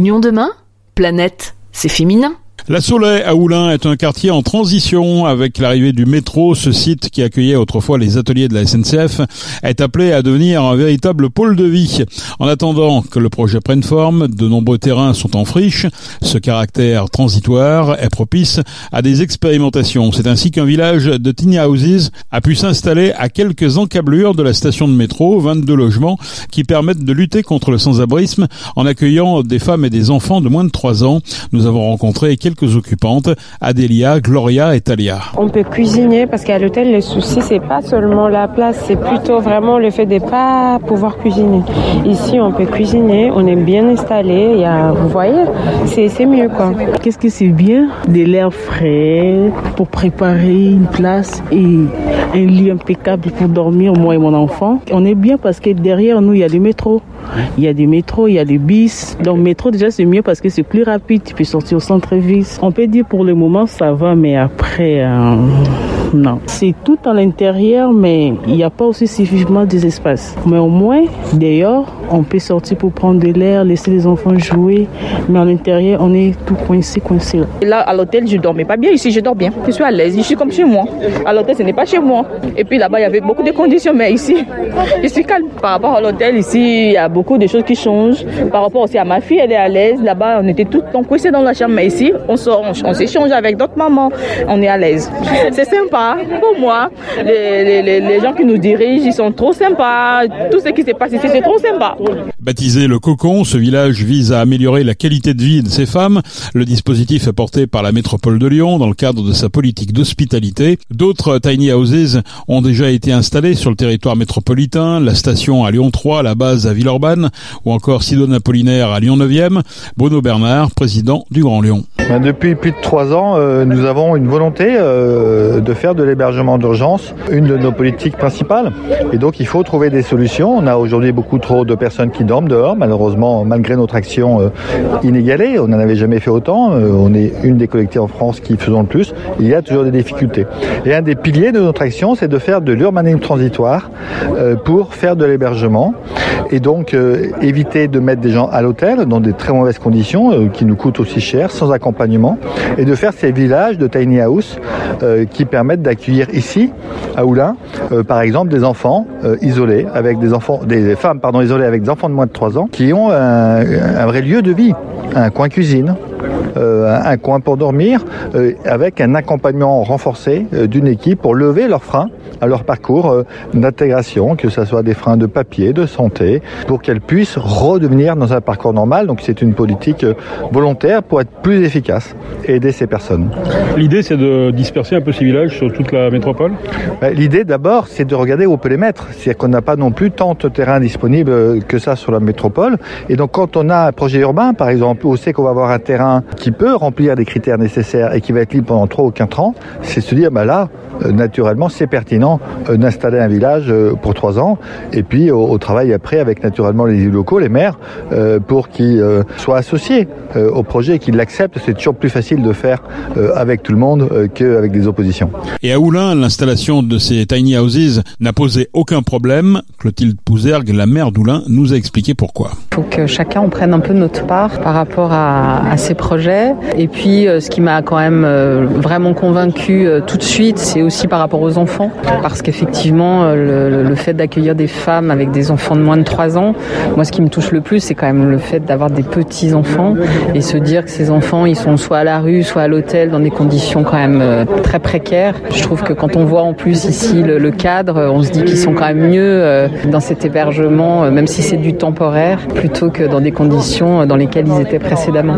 Nyon demain? Planète, c'est féminin. La Soleil à Oulin est un quartier en transition avec l'arrivée du métro. Ce site qui accueillait autrefois les ateliers de la SNCF est appelé à devenir un véritable pôle de vie. En attendant que le projet prenne forme, de nombreux terrains sont en friche. Ce caractère transitoire est propice à des expérimentations. C'est ainsi qu'un village de tiny houses a pu s'installer à quelques encablures de la station de métro, 22 logements qui permettent de lutter contre le sans-abrisme en accueillant des femmes et des enfants de moins de 3 ans. Nous avons rencontré quelques occupantes, Adélia, Gloria et Talia. On peut cuisiner parce qu'à l'hôtel, le souci, c'est pas seulement la place, c'est plutôt vraiment le fait de pas pouvoir cuisiner. Ici, on peut cuisiner, on est bien installé, il y a, vous voyez, c'est mieux quoi. Qu'est-ce que c'est bien? De l'air frais pour préparer une place et un lit impeccable pour dormir, moi et mon enfant. On est bien parce que derrière nous, il y a des métros. Il y a des métros, il y a des bis. Donc métro déjà c'est mieux parce que c'est plus rapide, tu peux sortir au centre-ville. On peut dire pour le moment ça va, mais après... Euh, non. C'est tout à l'intérieur, mais il n'y a pas aussi suffisamment d'espace. Mais au moins, d'ailleurs, on peut sortir pour prendre de l'air, laisser les enfants jouer. Mais à l'intérieur, on est tout coincé, coincé. Là, à l'hôtel, je dormais pas bien. Ici, je dors bien. Je suis à l'aise. Je suis comme chez moi. À l'hôtel, ce n'est pas chez moi. Et puis là-bas, il y avait beaucoup de conditions, mais ici, je suis calme. Par rapport à l'hôtel, ici, il y a beaucoup de choses qui changent. Par rapport aussi à ma fille, elle est à l'aise. Là-bas, on était tout coincés dans la chambre. Mais ici, on s'échange avec d'autres mamans. On est à l'aise. C'est sympa. Pour moi, les, gens qui nous dirigent, ils sont trop sympas. Tout ce qui s'est passé ici, c'est trop sympa. Baptisé le Cocon, ce village vise à améliorer la qualité de vie de ces femmes. Le dispositif est porté par la métropole de Lyon dans le cadre de sa politique d'hospitalité. D'autres tiny houses ont déjà été installés sur le territoire métropolitain, la station à Lyon 3, la base à Villeurbanne ou encore Sidoine Apollinaire à Lyon 9e. Bruno Bernard, président du Grand Lyon. Ben, depuis plus de trois ans, euh, nous avons une volonté euh, de faire de l'hébergement d'urgence une de nos politiques principales. Et donc il faut trouver des solutions. On a aujourd'hui beaucoup trop de personnes qui dorment dehors, malheureusement, malgré notre action euh, inégalée. On n'en avait jamais fait autant. On est une des collectivités en France qui faisons le plus. Il y a toujours des difficultés. Et un des piliers de notre action, c'est de faire de l'urbanisme transitoire euh, pour faire de l'hébergement. Et donc éviter de mettre des gens à l'hôtel dans des très mauvaises conditions qui nous coûtent aussi cher, sans accompagnement. Et de faire ces villages de tiny house qui permettent d'accueillir ici, à Oulin, euh, par exemple, des enfants euh, isolés, avec des enfants, des femmes pardon, isolées avec des enfants de moins de 3 ans, qui ont un vrai lieu de vie, un coin cuisine, euh, un coin pour dormir, euh, avec un accompagnement renforcé euh, d'une équipe pour lever leurs freins à leur parcours d'intégration, que ce soit des freins de papier, de santé, pour qu'elles puissent redevenir dans un parcours normal. Donc c'est une politique volontaire pour être plus efficace et aider ces personnes. L'idée c'est de disperser un peu ces villages sur toute la métropole? Ben, L'idée d'abord c'est de regarder où on peut les mettre. C'est-à-dire qu'on n'a pas non plus tant de terrain disponible que ça sur la métropole. Et donc quand on a un projet urbain par exemple, où on sait qu'on va avoir un terrain qui peut remplir les critères nécessaires et qui va être libre pendant 3 ou 4 ans, c'est se dire, bah là, naturellement, c'est pertinent euh, d'installer un village euh, pour 3 ans et puis au, travail après avec naturellement les locaux, les maires, pour qu'ils soient associés au projet et qu'ils l'acceptent. C'est toujours plus facile de faire avec tout le monde qu'avec des oppositions. Et à Oulin, l'installation de ces tiny houses n'a posé aucun problème. Clotilde Pouzergue, la maire d'Oulin, nous a expliqué pourquoi. Il faut que chacun en prenne un peu notre part par rapport à, à ces projets. Et puis, euh, ce qui m'a quand même euh, vraiment convaincu euh, tout de suite, c'est aussi par rapport aux enfants. Parce qu'effectivement, le, fait d'accueillir des femmes avec des enfants de moins de 3 ans, moi, ce qui me touche le plus, c'est quand même le fait d'avoir des petits-enfants et se dire que ces enfants, ils sont soit à la rue, soit à l'hôtel, dans des conditions quand même très précaires. Je trouve que quand on voit en plus ici le, cadre, on se dit qu'ils sont quand même mieux dans cet hébergement, même si c'est du temporaire, plutôt que dans des conditions dans lesquelles ils étaient précédemment.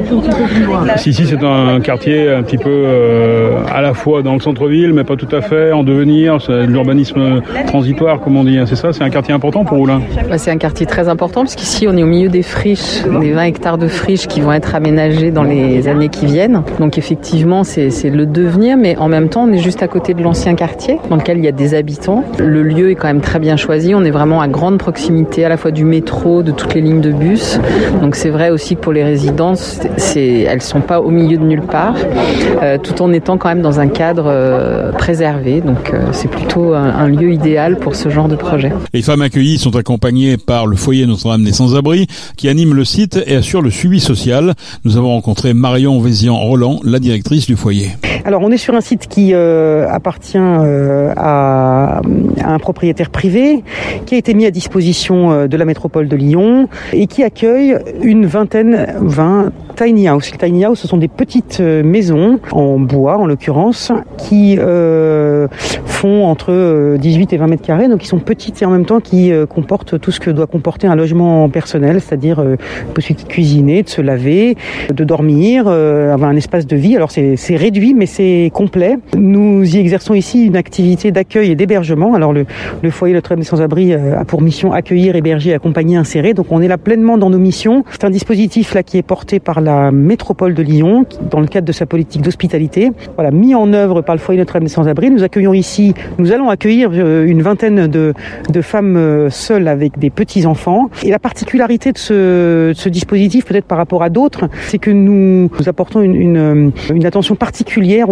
Ici, c'est un quartier un petit peu euh, à la fois dans le centre-ville, mais pas tout à en devenir. C'est de l'urbanisme transitoire, comme on dit. Hein, c'est ça C'est un quartier important pour Oulin bah, C'est un quartier très important, parce qu'ici, on est au milieu des friches, des 20 hectares de friches qui vont être aménagés dans les années qui viennent. Donc, effectivement, c'est le devenir, mais en même temps, on est juste à côté de l'ancien quartier, dans lequel il y a des habitants. Le lieu est quand même très bien choisi. On est vraiment à grande proximité, à la fois du métro, de toutes les lignes de bus. Donc, c'est vrai aussi que pour les résidences, elles sont pas au milieu de nulle part, euh, tout en étant quand même dans un cadre euh, préservé préservé. Donc c'est plutôt un, lieu idéal pour ce genre de projet. Les femmes accueillies sont accompagnées par le foyer Notre-Dame des Sans-Abri qui anime le site et assure le suivi social. Nous avons rencontré Marion Vézian-Roland, la directrice du foyer. Alors on est sur un site qui appartient à, un propriétaire privé qui a été mis à disposition de la métropole de Lyon et qui accueille une vingtaine, 20 tiny house. Les tiny house, ce sont des petites euh, maisons en bois, en l'occurrence, qui euh, font entre 18 euh, et 20 mètres carrés, donc qui sont petites et en même temps qui comportent tout ce que doit comporter un logement personnel, c'est-à-dire euh, possibilité de cuisiner, de se laver, de dormir, avoir un espace de vie. Alors c'est réduit, mais c'est complet. Nous y exerçons ici une activité d'accueil et d'hébergement. Alors le, le foyer Notre-Dame des Sans-Abri a pour mission accueillir, héberger, accompagner, insérer. Donc on est là pleinement dans nos missions. C'est un dispositif là qui est porté par la métropole de Lyon, dans le cadre de sa politique d'hospitalité. Voilà, mis en œuvre par le foyer Notre-Dame des Sans-Abri. Nous accueillons ici, nous allons accueillir euh, une vingtaine de, de femmes euh, seules avec des petits-enfants. Et la particularité de ce, dispositif, peut-être par rapport à d'autres, c'est que nous, apportons une, une, une attention particulière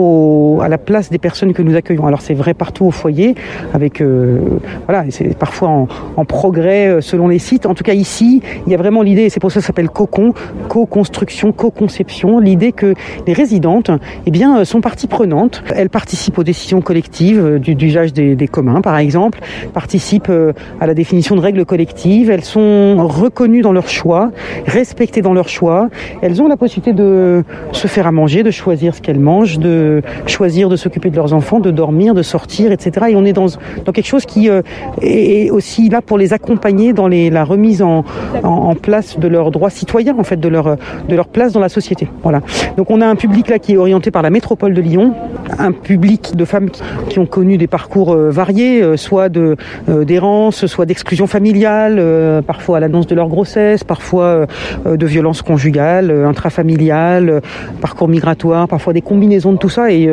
à la place des personnes que nous accueillons. Alors c'est vrai partout au foyer, avec euh, voilà, c'est parfois en, en, progrès selon les sites. En tout cas ici, il y a vraiment l'idée, et c'est pour ça que ça s'appelle cocon, co-construction co-conception, l'idée que les résidentes eh bien, euh, sont partie prenante. Elles participent aux décisions collectives euh, d'usage des, des, communs, par exemple, participent euh, à la définition de règles collectives. Elles sont reconnues dans leurs choix, respectées dans leurs choix. Elles ont la possibilité de se faire à manger, de choisir ce qu'elles mangent, de choisir de s'occuper de leurs enfants, de dormir, de sortir, etc. Et on est dans, dans quelque chose qui est aussi là pour les accompagner dans les, la remise en, en, en place de leurs droits citoyens, en fait, de leur, de leur place dans la société. Voilà. Donc on a un public là qui est orienté par la métropole de Lyon, un public de femmes qui, ont connu des parcours euh, variés, euh, soit de euh, d'errance, soit d'exclusion familiale, parfois à l'annonce de leur grossesse, parfois de violence conjugale, intrafamiliale, parcours migratoire, parfois des combinaisons de tout ça et,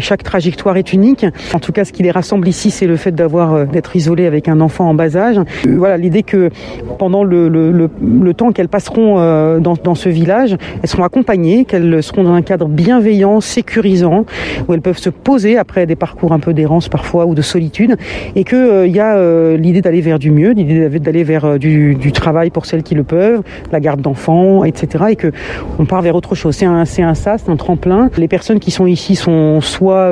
chaque trajectoire est unique. En tout cas, ce qui les rassemble ici, c'est le fait d'avoir d'être isolé avec un enfant en bas âge. Voilà, l'idée que pendant le, temps qu'elles passeront dans ce village, elles seront accompagnées, qu'elles seront dans un cadre bienveillant, sécurisant, où elles peuvent se poser après des parcours un peu d'errance parfois ou de solitude, et qu'il euh, y a euh, l'idée d'aller vers du mieux, l'idée d'aller vers euh, du, travail pour celles qui le peuvent, la garde d'enfants, etc. Et que on part vers autre chose. C'est un, c'est un sas, un tremplin. Les personnes qui sont ici sont soit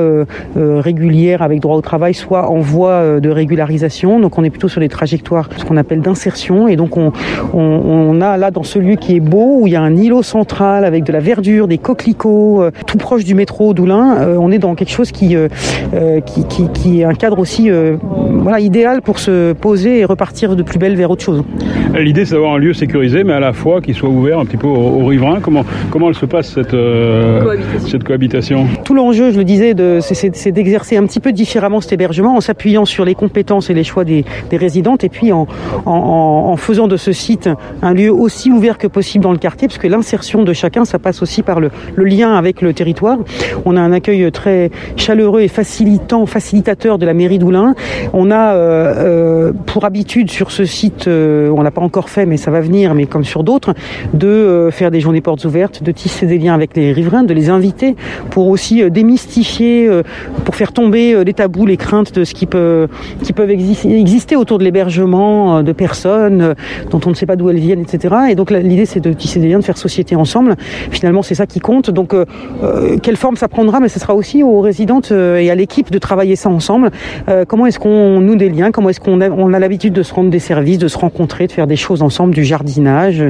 régulières avec droit au travail, soit en voie de régularisation. Donc on est plutôt sur des trajectoires, ce qu'on appelle d'insertion. Et donc on, on, a là dans ce lieu qui est beau, où il y a un îlot central avec de la verdure, des coquelicots, euh, tout proche du métro d'Oulin. Euh, on est dans quelque chose qui, euh, qui, qui, qui, est un cadre aussi voilà, idéal pour se poser et repartir de plus belle vers autre chose. L'idée, c'est d'avoir un lieu sécurisé, mais à la fois qui soit ouvert un petit peu aux, riverains. Comment, comment elle se passe cette, cohabitation. cette cohabitation? Tout l'enjeu, je le disais, c'est d'exercer un petit peu différemment cet hébergement en s'appuyant sur les compétences et les choix des, des résidentes et puis en, en, en faisant de ce site un lieu aussi ouvert que possible dans le quartier, parce que l'insertion de chacun, ça passe aussi par le, lien avec le territoire. On a un accueil très chaleureux et facilitant, facilitateur de la mairie d'Oulin. On a euh, euh, pour habitude sur ce site, euh, on l'a pas encore fait, mais ça va venir, mais comme sur d'autres, de euh, faire des journées portes ouvertes, de tisser des liens avec les riverains, de les inviter pour aussi démystifier, pour faire tomber les tabous, les craintes de ce qui peut, qui peuvent exister autour de l'hébergement de personnes dont on ne sait pas d'où elles viennent, etc. Et donc l'idée, c'est de tisser des liens, de faire société ensemble Finalement, c'est ça qui compte. Donc, euh, euh, quelle forme ça prendra Mais ce sera aussi aux résidentes euh, et à l'équipe de travailler ça ensemble. comment est-ce qu'on noue des liens? Comment est-ce qu'on a, l'habitude de se rendre des services, de se rencontrer, de faire des choses ensemble, du jardinage,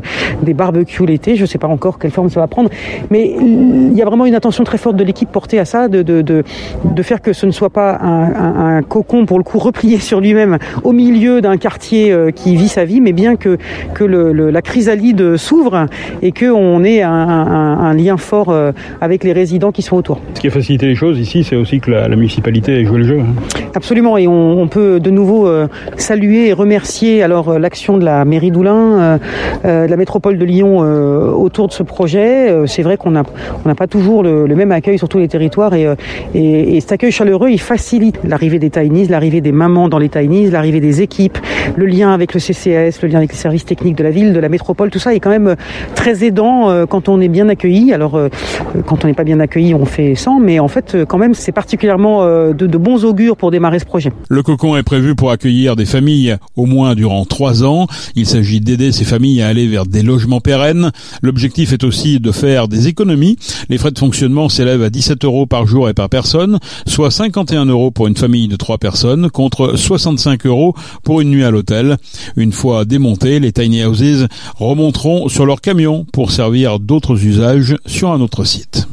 des barbecues l'été? Je ne sais pas encore quelle forme ça va prendre, mais il y a vraiment une attention très forte de l'équipe portée à ça, de, faire que ce ne soit pas un, cocon pour le coup replié sur lui-même au milieu d'un quartier qui vit sa vie, mais bien que la chrysalide s'ouvre et que on ait un, lien fort euh, avec les résidents qui sont autour. Ce qui a facilité les choses ici, c'est aussi que la, la, municipalité ait joué le jeu. Absolument, et on, peut de nouveau euh, saluer et remercier alors euh, l'action de la mairie d'Oulin, euh, de la métropole de Lyon autour de ce projet. c'est vrai qu'on n'a pas toujours le, même accueil sur tous les territoires, et, et, et cet accueil chaleureux, il facilite l'arrivée des Tainis, l'arrivée des mamans dans les Tainis, l'arrivée des équipes, le lien avec le CCS, le lien avec les services techniques de la ville, de la métropole, tout ça est quand même très aidant quand on est bien accueilli. Alors, quand on n'est pas bien accueilli, on fait sans, mais en fait, quand même, c'est particulièrement de, bons augures pour Le cocon est prévu pour accueillir des familles au moins durant trois ans. Il s'agit d'aider ces familles à aller vers des logements pérennes. L'objectif est aussi de faire des économies. Les frais de fonctionnement s'élèvent à 17 euros par jour et par personne, soit 51 euros pour une famille de trois personnes, contre 65 euros pour une nuit à l'hôtel. Une fois démontés, les tiny houses remonteront sur leur camion pour servir d'autres usages sur un autre site.